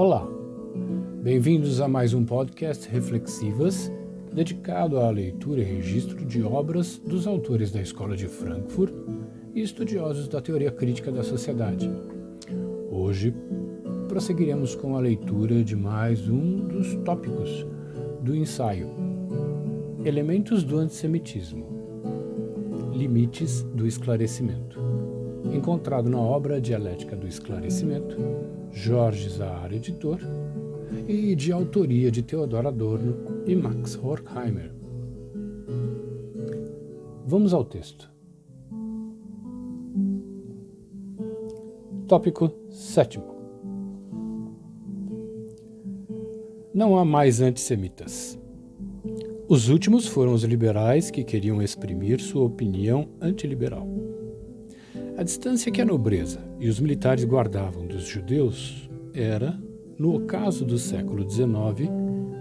Olá, bem-vindos a mais um podcast Reflexivas, dedicado à leitura e registro de obras dos autores da Escola de Frankfurt e estudiosos da teoria crítica da sociedade. Hoje, prosseguiremos com a leitura de mais um dos tópicos do ensaio. Elementos do Antissemitismo. Limites do Esclarecimento, encontrado na obra Dialética do Esclarecimento, Jorge Zahar, editor, e de autoria de Theodor Adorno e Max Horkheimer. Vamos ao texto. Tópico 7. Não há mais antissemitas. Os últimos foram os liberais que queriam exprimir sua opinião antiliberal. A distância que a nobreza e os militares guardavam dos judeus era, no ocaso do século XIX,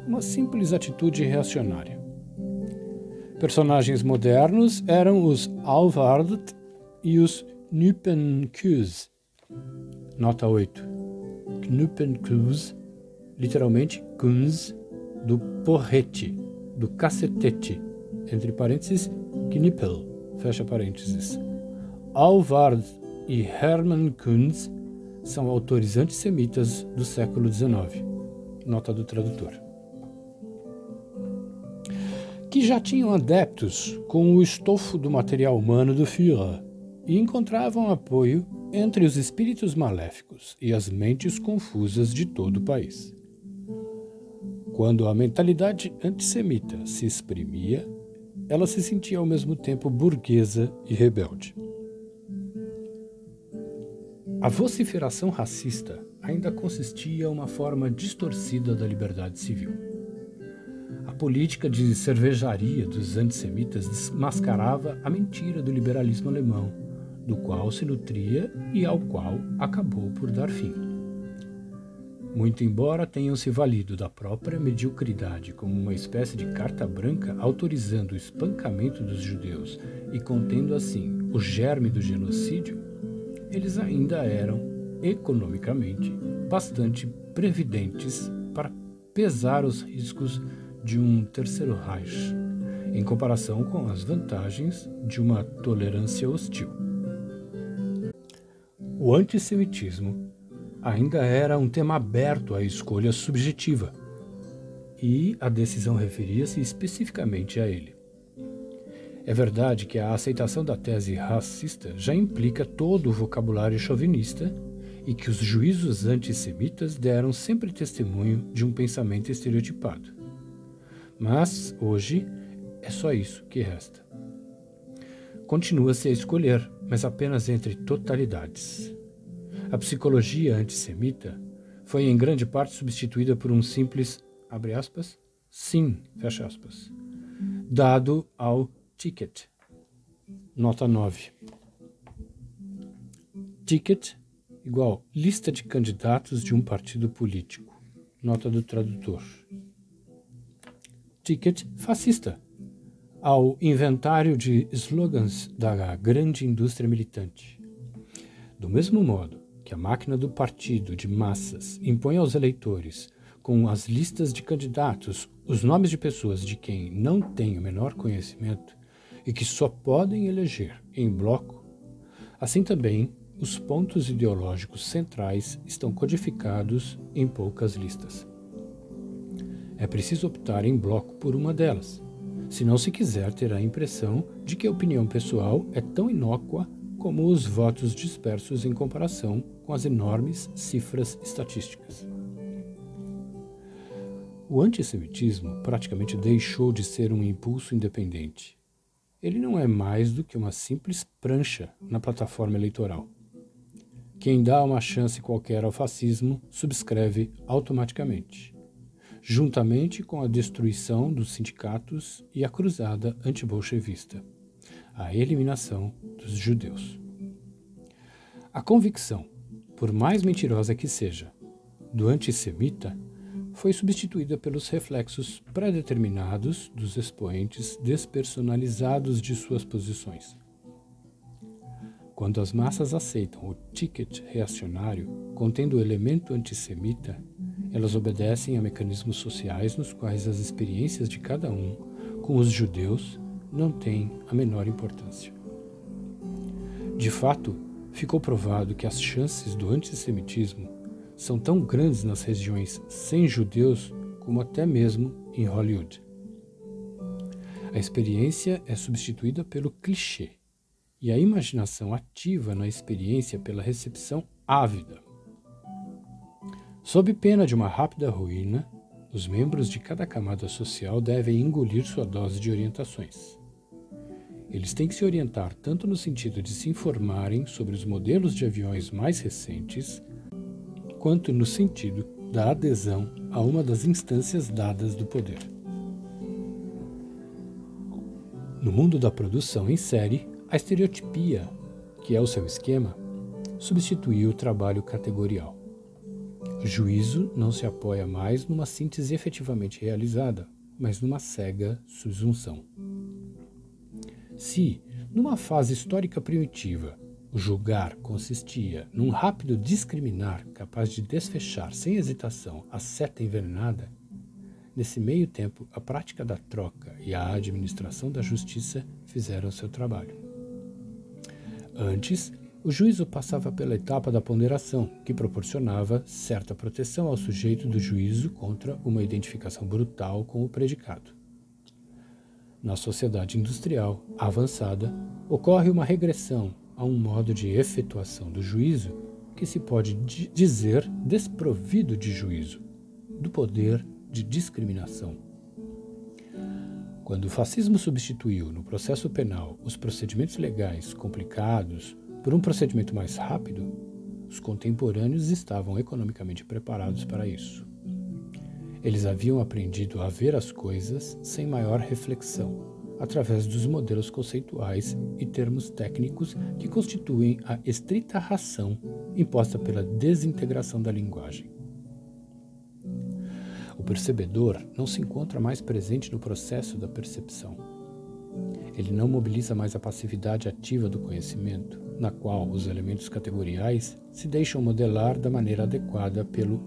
uma simples atitude reacionária. Personagens modernos eram os Alvard e os Nuppenkus, Nota 8. Knuppenkus, literalmente Kunz, do porrete, do cacetete, entre parênteses, Knippel, fecha parênteses. Alvard e Hermann Kunz são autores antissemitas do século XIX. Nota do tradutor. Que já tinham adeptos com o estofo do material humano do Führer e encontravam apoio entre os espíritos maléficos e as mentes confusas de todo o país. Quando a mentalidade antissemita se exprimia, ela se sentia ao mesmo tempo burguesa e rebelde. A vociferação racista ainda consistia em uma forma distorcida da liberdade civil. A política de cervejaria dos antissemitas desmascarava a mentira do liberalismo alemão do qual se nutria e ao qual acabou por dar fim. Muito embora tenham se valido da própria mediocridade como uma espécie de carta branca autorizando o espancamento dos judeus e contendo assim o germe do genocídio, eles ainda eram, economicamente, bastante previdentes para pesar os riscos de um terceiro Reich, em comparação com as vantagens de uma tolerância hostil. O antissemitismo ainda era um tema aberto à escolha subjetiva, e a decisão referia-se especificamente a ele. É verdade que a aceitação da tese racista já implica todo o vocabulário chauvinista e que os juízos antissemitas deram sempre testemunho de um pensamento estereotipado. Mas, hoje, é só isso que resta. Continua-se a escolher, mas apenas entre totalidades. A psicologia antissemita foi em grande parte substituída por um simples, abre aspas, sim, fecha aspas, dado ao ticket. Nota 9. Ticket igual lista de candidatos de um partido político. Nota do tradutor. Ticket fascista ao inventário de slogans da grande indústria militante. Do mesmo modo que a máquina do partido de massas impõe aos eleitores, com as listas de candidatos, os nomes de pessoas de quem não tem o menor conhecimento e que só podem eleger em bloco, assim também os pontos ideológicos centrais estão codificados em poucas listas. É preciso optar em bloco por uma delas, se não se quiser ter a impressão de que a opinião pessoal é tão inócua como os votos dispersos em comparação com as enormes cifras estatísticas. O antissemitismo praticamente deixou de ser um impulso independente. Ele não é mais do que uma simples prancha na plataforma eleitoral. Quem dá uma chance qualquer ao fascismo subscreve automaticamente, juntamente com a destruição dos sindicatos e a cruzada antibolchevista, a eliminação dos judeus. A convicção por mais mentirosa que seja, do antissemita, foi substituída pelos reflexos pré-determinados dos expoentes despersonalizados de suas posições. Quando as massas aceitam o ticket reacionário contendo o elemento antissemita, elas obedecem a mecanismos sociais nos quais as experiências de cada um com os judeus não têm a menor importância. De fato, ficou provado que as chances do antissemitismo são tão grandes nas regiões sem judeus como até mesmo em Hollywood. A experiência é substituída pelo clichê e a imaginação ativa na experiência pela recepção ávida. Sob pena de uma rápida ruína, os membros de cada camada social devem engolir sua dose de orientações. Eles têm que se orientar tanto no sentido de se informarem sobre os modelos de aviões mais recentes, quanto no sentido da adesão a uma das instâncias dadas do poder. No mundo da produção em série, a estereotipia, que é o seu esquema, substituiu o trabalho categorial. O juízo não se apoia mais numa síntese efetivamente realizada, mas numa cega subsunção. Se, numa fase histórica primitiva, julgar consistia num rápido discriminar capaz de desfechar sem hesitação a seta envenenada, nesse meio tempo a prática da troca e a administração da justiça fizeram seu trabalho. Antes, o juízo passava pela etapa da ponderação, que proporcionava certa proteção ao sujeito do juízo contra uma identificação brutal com o predicado. Na sociedade industrial avançada, ocorre uma regressão a um modo de efetuação do juízo que se pode dizer desprovido de juízo, do poder de discriminação. Quando o fascismo substituiu no processo penal os procedimentos legais complicados por um procedimento mais rápido, os contemporâneos estavam economicamente preparados para isso. Eles haviam aprendido a ver as coisas sem maior reflexão, através dos modelos conceituais e termos técnicos que constituem a estrita ração imposta pela desintegração da linguagem. O percebedor não se encontra mais presente no processo da percepção. Ele não mobiliza mais a passividade ativa do conhecimento, na qual os elementos categoriais se deixam modelar da maneira adequada pelo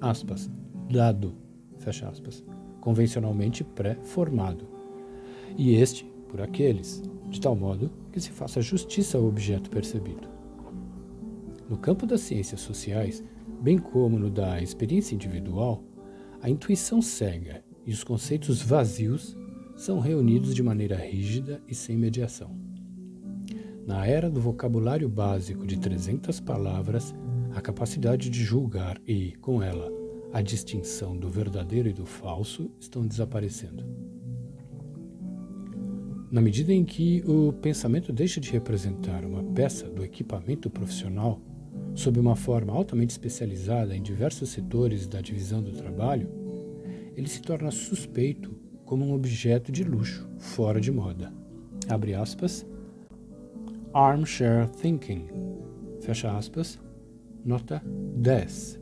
aspas, dado fecha aspas, convencionalmente pré-formado, e este por aqueles, de tal modo que se faça justiça ao objeto percebido. No campo das ciências sociais, bem como no da experiência individual, a intuição cega e os conceitos vazios são reunidos de maneira rígida e sem mediação. Na era do vocabulário básico de 300 palavras, a capacidade de julgar e, com ela, a distinção do verdadeiro e do falso estão desaparecendo. Na medida em que o pensamento deixa de representar uma peça do equipamento profissional, sob uma forma altamente especializada em diversos setores da divisão do trabalho, ele se torna suspeito como um objeto de luxo fora de moda. Abre aspas. Armchair thinking. Fecha aspas. Nota 10.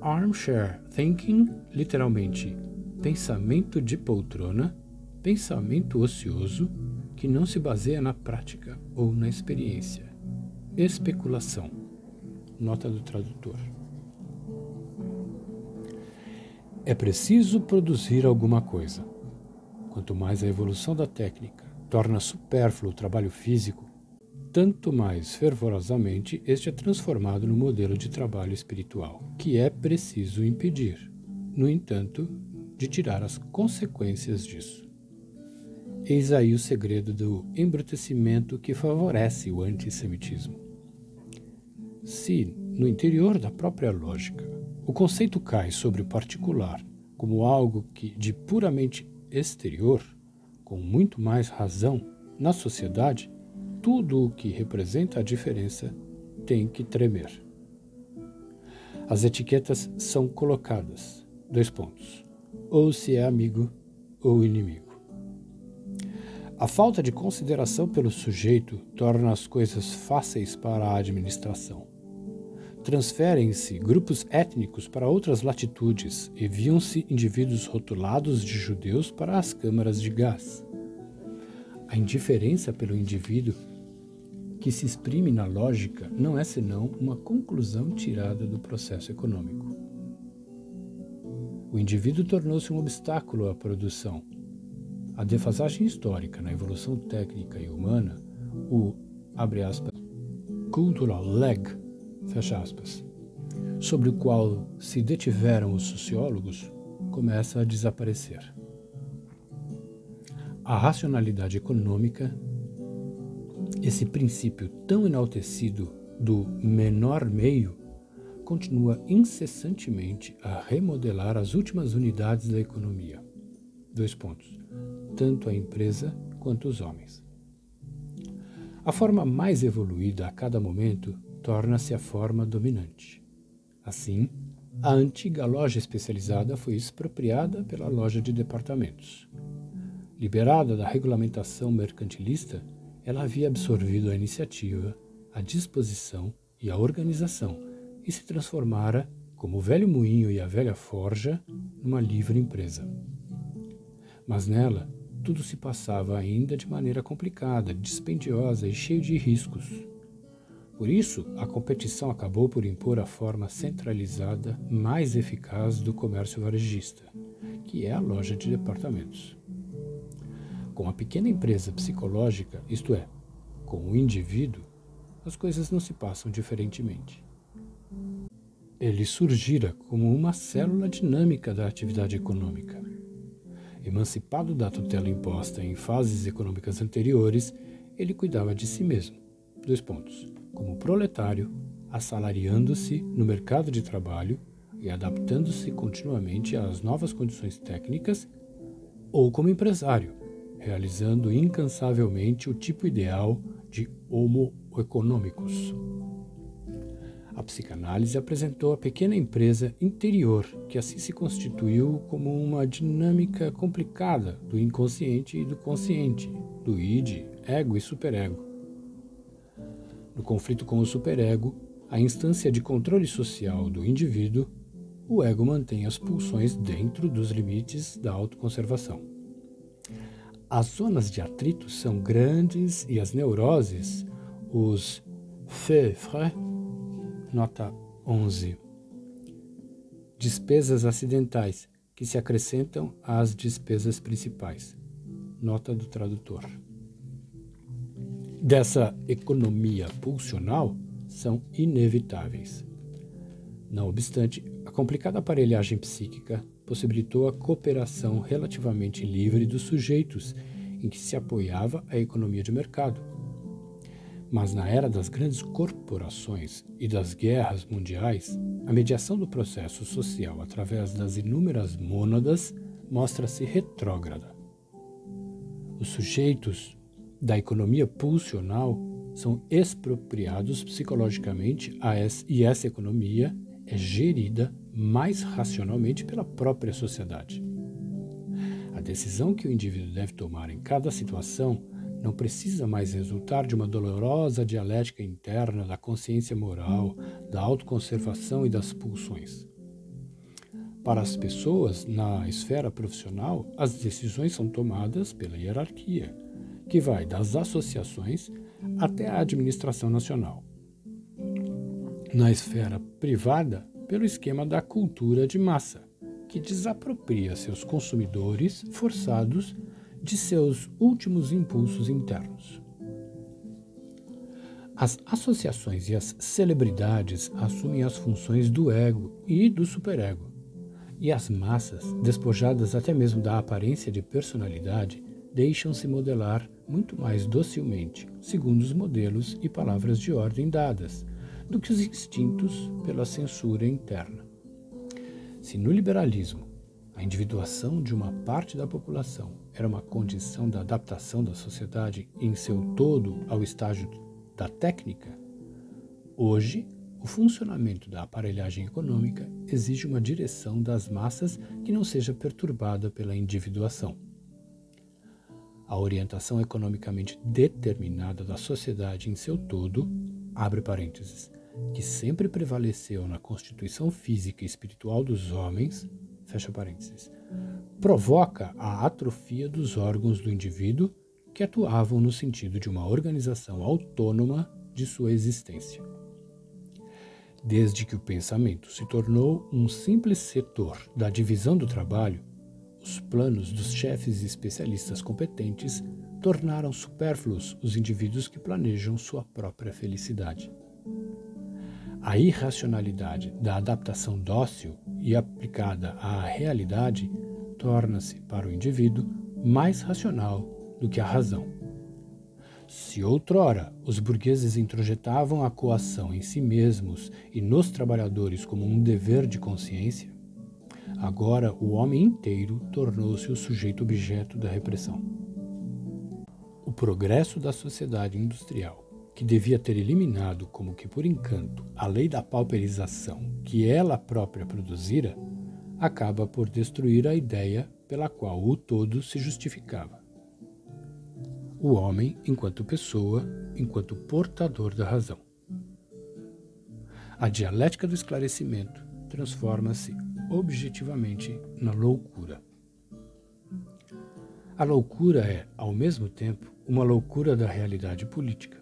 Armchair thinking, literalmente pensamento de poltrona, pensamento ocioso que não se baseia na prática ou na experiência. Especulação. Nota do tradutor. É preciso produzir alguma coisa. Quanto mais a evolução da técnica torna supérfluo o trabalho físico, tanto mais fervorosamente este é transformado no modelo de trabalho espiritual, que é preciso impedir, no entanto, de tirar as consequências disso. Eis aí o segredo do embrutecimento que favorece o antissemitismo. Se, no interior da própria lógica, o conceito cai sobre o particular como algo que de puramente exterior, com muito mais razão, na sociedade, tudo o que representa a diferença tem que tremer. As etiquetas são colocadas, dois pontos, ou se é amigo ou inimigo. A falta de consideração pelo sujeito torna as coisas fáceis para a administração. Transferem-se grupos étnicos para outras latitudes, enviam-se indivíduos rotulados de judeus para as câmaras de gás. A indiferença pelo indivíduo que se exprime na lógica não é senão uma conclusão tirada do processo econômico. O indivíduo tornou-se um obstáculo à produção. A defasagem histórica na evolução técnica e humana, o, abre aspas, cultural lag, fecha aspas, sobre o qual se detiveram os sociólogos, começa a desaparecer. A racionalidade econômica esse princípio tão enaltecido do menor meio continua incessantemente a remodelar as últimas unidades da economia. Dois pontos. Tanto a empresa quanto os homens. A forma mais evoluída a cada momento torna-se a forma dominante. Assim, a antiga loja especializada foi expropriada pela loja de departamentos. Liberada da regulamentação mercantilista, ela havia absorvido a iniciativa, a disposição e a organização e se transformara, como o velho moinho e a velha forja, numa livre empresa. Mas nela, tudo se passava ainda de maneira complicada, dispendiosa e cheio de riscos. Por isso, a competição acabou por impor a forma centralizada mais eficaz do comércio varejista, que é a loja de departamentos. Com a pequena empresa psicológica, isto é, com o indivíduo, as coisas não se passam diferentemente. Ele surgira como uma célula dinâmica da atividade econômica. Emancipado da tutela imposta em fases econômicas anteriores, ele cuidava de si mesmo. Dois pontos. Como proletário, assalariando-se no mercado de trabalho e adaptando-se continuamente às novas condições técnicas, ou como empresário, realizando incansavelmente o tipo ideal de Homo economicus. A psicanálise apresentou a pequena empresa interior, que assim se constituiu como uma dinâmica complicada do inconsciente e do consciente, do id, ego e superego. No conflito com o superego, a instância de controle social do indivíduo, o ego mantém as pulsões dentro dos limites da autoconservação. As zonas de atrito são grandes e as neuroses, os fièvres, nota 11. Despesas acidentais, que se acrescentam às despesas principais. Nota do tradutor. Dessa economia pulsional são inevitáveis. Não obstante, a complicada aparelhagem psíquica possibilitou a cooperação relativamente livre dos sujeitos em que se apoiava a economia de mercado. Mas na era das grandes corporações e das guerras mundiais, a mediação do processo social através das inúmeras mônadas mostra-se retrógrada. Os sujeitos da economia pulsional são expropriados psicologicamente e essa economia é gerida mais racionalmente pela própria sociedade. A decisão que o indivíduo deve tomar em cada situação não precisa mais resultar de uma dolorosa dialética interna da consciência moral, da autoconservação e das pulsões. Para as pessoas na esfera profissional, as decisões são tomadas pela hierarquia, que vai das associações até a administração nacional. Na esfera privada, pelo esquema da cultura de massa, que desapropria seus consumidores forçados de seus últimos impulsos internos. As associações e as celebridades assumem as funções do ego e do superego, e as massas, despojadas até mesmo da aparência de personalidade, deixam-se modelar muito mais docilmente, segundo os modelos e palavras de ordem dadas, do que os instintos pela censura interna. Se no liberalismo a individuação de uma parte da população era uma condição da adaptação da sociedade em seu todo ao estágio da técnica, hoje o funcionamento da aparelhagem econômica exige uma direção das massas que não seja perturbada pela individuação. A orientação economicamente determinada da sociedade em seu todo, abre parênteses, que sempre prevaleceu na constituição física e espiritual dos homens, fecha parênteses, provoca a atrofia dos órgãos do indivíduo que atuavam no sentido de uma organização autônoma de sua existência. Desde que o pensamento se tornou um simples setor da divisão do trabalho, os planos dos chefes e especialistas competentes tornaram supérfluos os indivíduos que planejam sua própria felicidade. A irracionalidade da adaptação dócil e aplicada à realidade torna-se, para o indivíduo, mais racional do que a razão. Se outrora os burgueses introjetavam a coação em si mesmos e nos trabalhadores como um dever de consciência, agora o homem inteiro tornou-se o sujeito objeto da repressão. O progresso da sociedade industrial, que devia ter eliminado como que por encanto a lei da pauperização que ela própria produzira, acaba por destruir a ideia pela qual o todo se justificava. O homem enquanto pessoa, enquanto portador da razão. A dialética do esclarecimento transforma-se objetivamente na loucura. A loucura é, ao mesmo tempo, uma loucura da realidade política.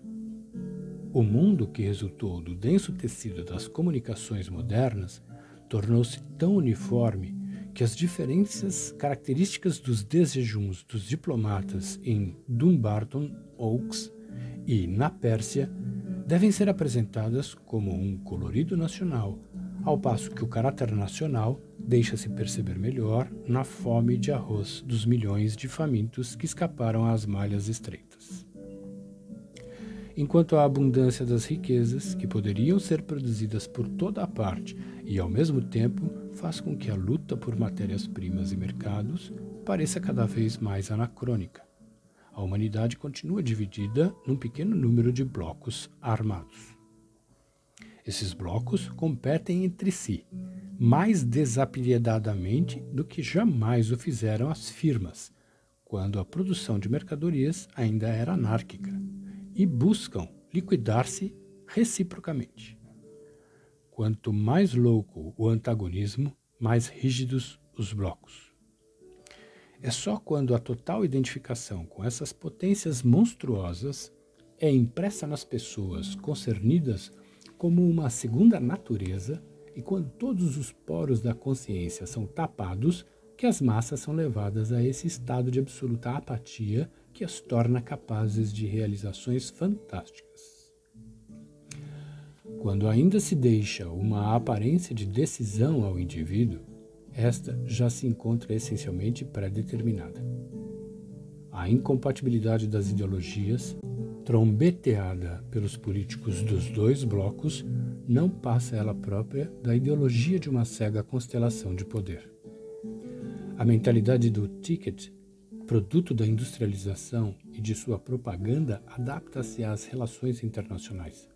O mundo que resultou do denso tecido das comunicações modernas tornou-se tão uniforme que as diferenças características dos desejuns dos diplomatas em Dumbarton Oaks e na Pérsia devem ser apresentadas como um colorido nacional, ao passo que o caráter nacional deixa-se perceber melhor na fome de arroz dos milhões de famintos que escaparam às malhas estreitas. Enquanto a abundância das riquezas, que poderiam ser produzidas por toda a parte e ao mesmo tempo faz com que a luta por matérias-primas e mercados pareça cada vez mais anacrônica. A humanidade continua dividida num pequeno número de blocos armados. Esses blocos competem entre si, mais desapiedadamente do que jamais o fizeram as firmas, quando a produção de mercadorias ainda era anárquica, e buscam liquidar-se reciprocamente. Quanto mais louco o antagonismo, mais rígidos os blocos. É só quando a total identificação com essas potências monstruosas é impressa nas pessoas concernidas como uma segunda natureza e quando todos os poros da consciência são tapados, que as massas são levadas a esse estado de absoluta apatia que as torna capazes de realizações fantásticas. Quando ainda se deixa uma aparência de decisão ao indivíduo, esta já se encontra essencialmente pré-determinada. A incompatibilidade das ideologias, trombeteada pelos políticos dos dois blocos, não passa ela própria da ideologia de uma cega constelação de poder. A mentalidade do ticket, produto da industrialização e de sua propaganda, adapta-se às relações internacionais.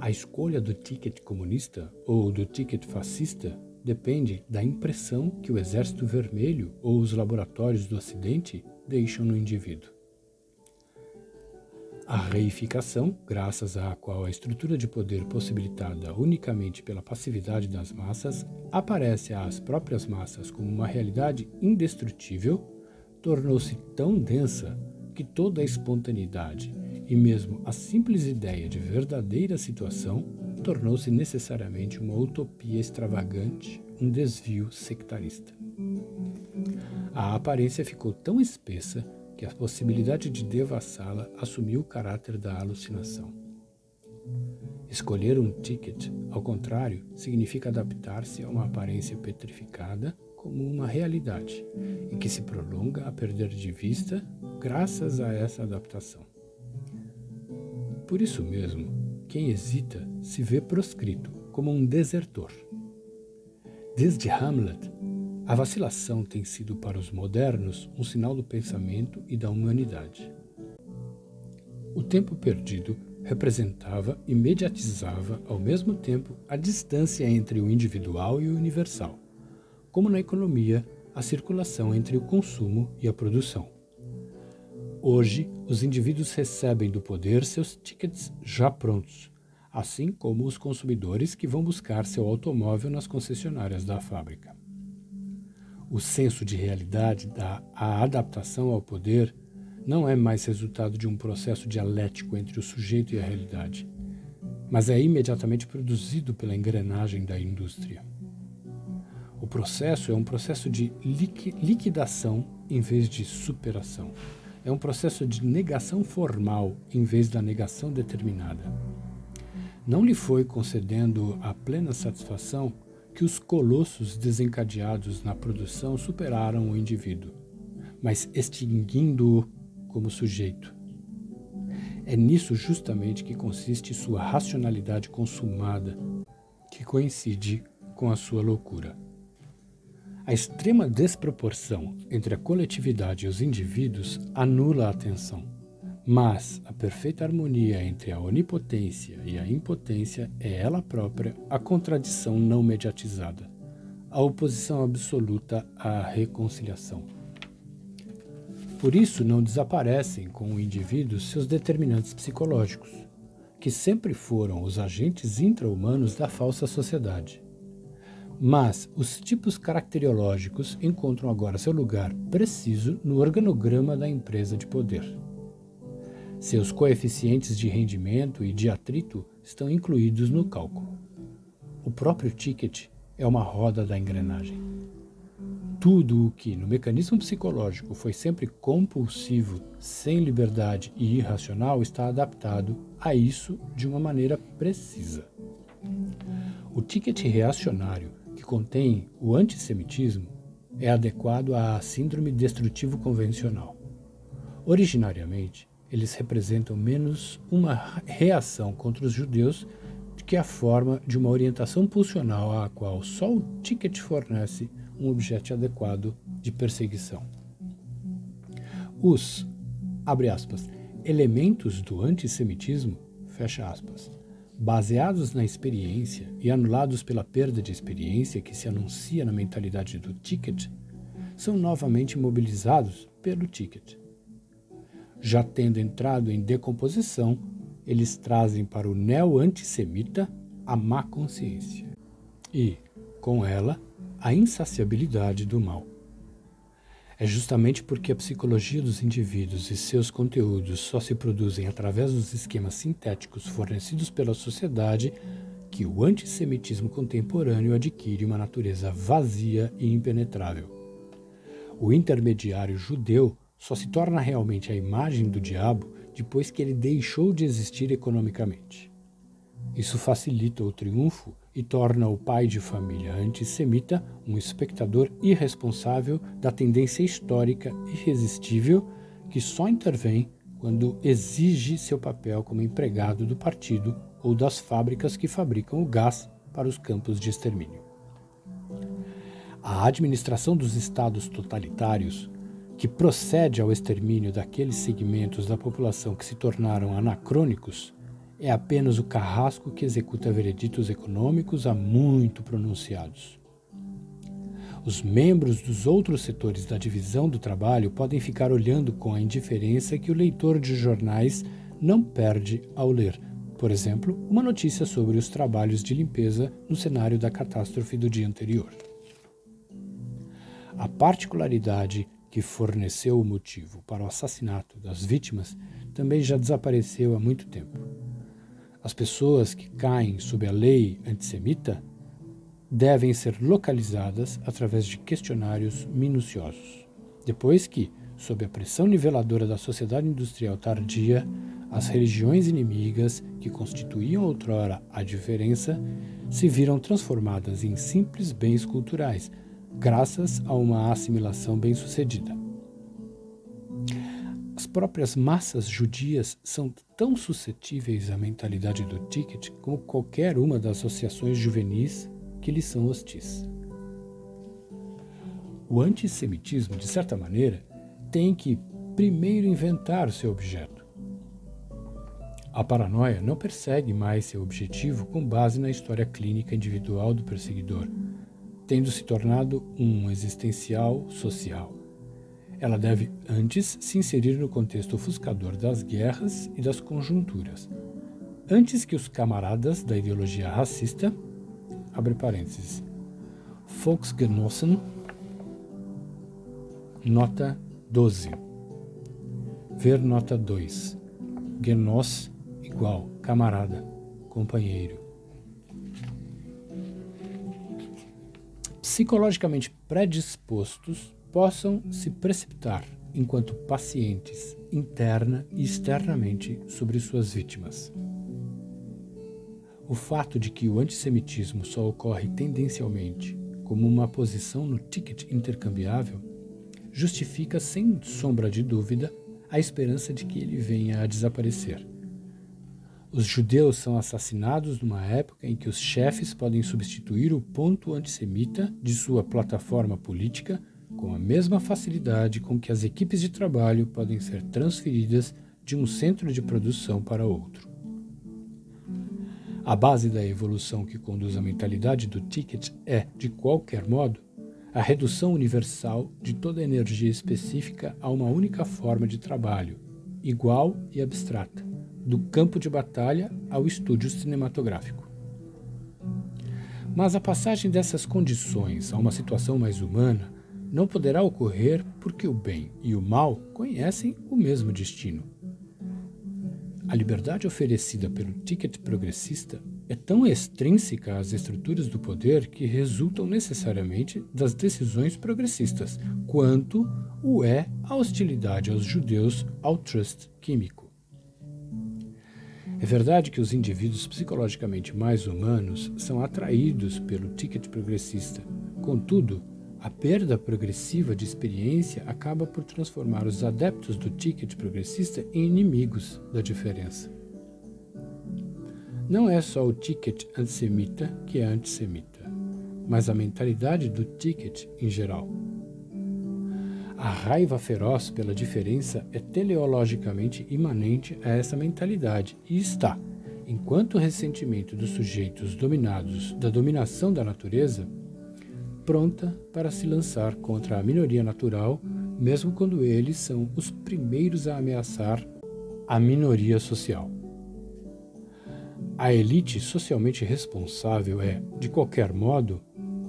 A escolha do ticket comunista ou do ticket fascista depende da impressão que o Exército Vermelho ou os laboratórios do Ocidente deixam no indivíduo. A reificação, graças à qual a estrutura de poder possibilitada unicamente pela passividade das massas aparece às próprias massas como uma realidade indestrutível, tornou-se tão densa que toda a espontaneidade e mesmo a simples ideia de verdadeira situação tornou-se necessariamente uma utopia extravagante, um desvio sectarista. A aparência ficou tão espessa que a possibilidade de devassá-la assumiu o caráter da alucinação. Escolher um ticket, ao contrário, significa adaptar-se a uma aparência petrificada como uma realidade e que se prolonga a perder de vista graças a essa adaptação. Por isso mesmo, quem hesita se vê proscrito como um desertor. Desde Hamlet, a vacilação tem sido para os modernos um sinal do pensamento e da humanidade. O tempo perdido representava e mediatizava ao mesmo tempo a distância entre o individual e o universal, como na economia, a circulação entre o consumo e a produção. Hoje, os indivíduos recebem do poder seus tickets já prontos, assim como os consumidores que vão buscar seu automóvel nas concessionárias da fábrica. O senso de realidade da adaptação ao poder não é mais resultado de um processo dialético entre o sujeito e a realidade, mas é imediatamente produzido pela engrenagem da indústria. O processo é um processo de liquidação em vez de superação. É um processo de negação formal em vez da negação determinada. Não lhe foi concedendo a plena satisfação que os colossos desencadeados na produção superaram o indivíduo, mas extinguindo-o como sujeito. É nisso justamente que consiste sua racionalidade consumada, que coincide com a sua loucura. A extrema desproporção entre a coletividade e os indivíduos anula a atenção, mas a perfeita harmonia entre a onipotência e a impotência é ela própria a contradição não mediatizada, a oposição absoluta à reconciliação. Por isso, não desaparecem com o indivíduo seus determinantes psicológicos, que sempre foram os agentes intra-humanos da falsa sociedade. Mas os tipos caracteriológicos encontram agora seu lugar preciso no organograma da empresa de poder. Seus coeficientes de rendimento e de atrito estão incluídos no cálculo. O próprio ticket é uma roda da engrenagem. Tudo o que, no mecanismo psicológico, foi sempre compulsivo, sem liberdade e irracional está adaptado a isso de uma maneira precisa. O ticket reacionário, contém o antissemitismo, é adequado à síndrome destrutivo convencional. Originariamente, eles representam menos uma reação contra os judeus do que a forma de uma orientação pulsional à qual só o ticket fornece um objeto adequado de perseguição. Os, abre aspas, elementos do antissemitismo, fecha aspas, baseados na experiência e anulados pela perda de experiência que se anuncia na mentalidade do ticket, são novamente mobilizados pelo ticket. Já tendo entrado em decomposição, eles trazem para o neo-antissemita a má consciência e, com ela, a insaciabilidade do mal. É justamente porque a psicologia dos indivíduos e seus conteúdos só se produzem através dos esquemas sintéticos fornecidos pela sociedade que o antissemitismo contemporâneo adquire uma natureza vazia e impenetrável. O intermediário judeu só se torna realmente a imagem do diabo depois que ele deixou de existir economicamente. Isso facilita o triunfo e torna o pai de família antissemita um espectador irresponsável da tendência histórica irresistível que só intervém quando exige seu papel como empregado do partido ou das fábricas que fabricam o gás para os campos de extermínio. A administração dos estados totalitários, que procede ao extermínio daqueles segmentos da população que se tornaram anacrônicos, é apenas o carrasco que executa vereditos econômicos há muito pronunciados. Os membros dos outros setores da divisão do trabalho podem ficar olhando com a indiferença que o leitor de jornais não perde ao ler, por exemplo, uma notícia sobre os trabalhos de limpeza no cenário da catástrofe do dia anterior. A particularidade que forneceu o motivo para o assassinato das vítimas também já desapareceu há muito tempo. As pessoas que caem sob a lei antissemita devem ser localizadas através de questionários minuciosos. Depois que, sob a pressão niveladora da sociedade industrial tardia, as religiões inimigas que constituíam outrora a diferença se viram transformadas em simples bens culturais, graças a uma assimilação bem-sucedida próprias massas judias são tão suscetíveis à mentalidade do ticket como qualquer uma das associações juvenis que lhes são hostis. O antissemitismo, de certa maneira, tem que primeiro inventar seu objeto. A paranoia não persegue mais seu objetivo com base na história clínica individual do perseguidor, tendo se tornado um existencial social. Ela deve antes se inserir no contexto ofuscador das guerras e das conjunturas, antes que os camaradas da ideologia racista, abre parênteses, Volksgenossen, nota 12, Ver nota 2. Genos igual camarada, companheiro. Psicologicamente predispostos possam se precipitar enquanto pacientes interna e externamente sobre suas vítimas. O fato de que o antissemitismo só ocorre tendencialmente como uma posição no ticket intercambiável justifica sem sombra de dúvida a esperança de que ele venha a desaparecer. Os judeus são assassinados numa época em que os chefes podem substituir o ponto antissemita de sua plataforma política com a mesma facilidade com que as equipes de trabalho podem ser transferidas de um centro de produção para outro. A base da evolução que conduz à mentalidade do ticket é, de qualquer modo, a redução universal de toda energia específica a uma única forma de trabalho, igual e abstrata, do campo de batalha ao estúdio cinematográfico. Mas a passagem dessas condições a uma situação mais humana não poderá ocorrer porque o bem e o mal conhecem o mesmo destino. A liberdade oferecida pelo ticket progressista é tão extrínseca às estruturas do poder que resultam necessariamente das decisões progressistas, quanto o é a hostilidade aos judeus ao trust químico. É verdade que os indivíduos psicologicamente mais humanos são atraídos pelo ticket progressista. Contudo, a perda progressiva de experiência acaba por transformar os adeptos do ticket progressista em inimigos da diferença. Não é só o ticket antissemita que é antissemita, mas a mentalidade do ticket em geral. A raiva feroz pela diferença é teleologicamente imanente a essa mentalidade e está, enquanto o ressentimento dos sujeitos dominados da dominação da natureza, pronta para se lançar contra a minoria natural, mesmo quando eles são os primeiros a ameaçar a minoria social. A elite socialmente responsável é, de qualquer modo,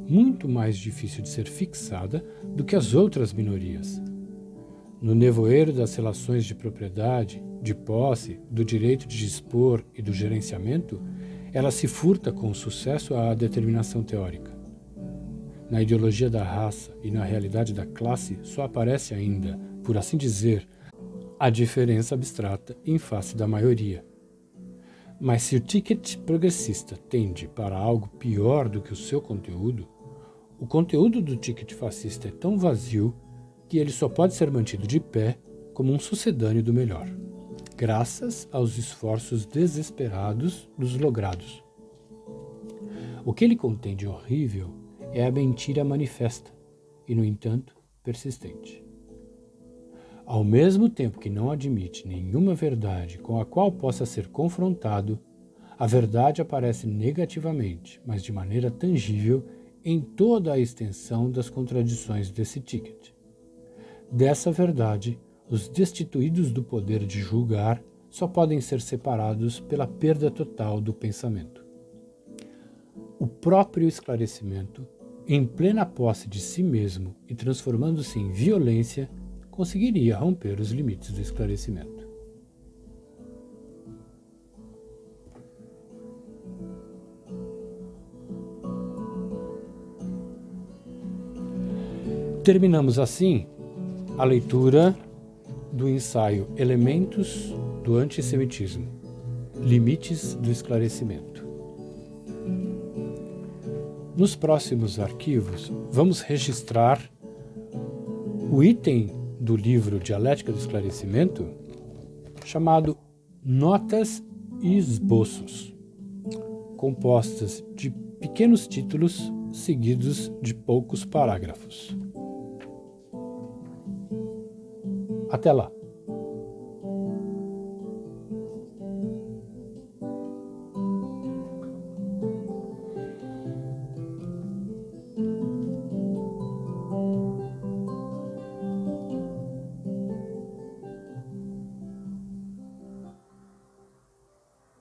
muito mais difícil de ser fixada do que as outras minorias. No nevoeiro das relações de propriedade, de posse, do direito de dispor e do gerenciamento, ela se furta com sucesso à determinação teórica. Na ideologia da raça e na realidade da classe só aparece ainda, por assim dizer, a diferença abstrata em face da maioria. Mas se o ticket progressista tende para algo pior do que o seu conteúdo, o conteúdo do ticket fascista é tão vazio que ele só pode ser mantido de pé como um sucedâneo do melhor, graças aos esforços desesperados dos logrados. O que ele contém de horrível é a mentira manifesta e, no entanto, persistente. Ao mesmo tempo que não admite nenhuma verdade com a qual possa ser confrontado, a verdade aparece negativamente, mas de maneira tangível, em toda a extensão das contradições desse ticket. Dessa verdade, os destituídos do poder de julgar só podem ser separados pela perda total do pensamento. O próprio esclarecimento em plena posse de si mesmo e transformando-se em violência, conseguiria romper os limites do esclarecimento. Terminamos assim a leitura do ensaio Elementos do Antissemitismo Limites do Esclarecimento. Nos próximos arquivos, vamos registrar o item do livro Dialética do Esclarecimento chamado Notas e Esboços, compostas de pequenos títulos seguidos de poucos parágrafos. Até lá!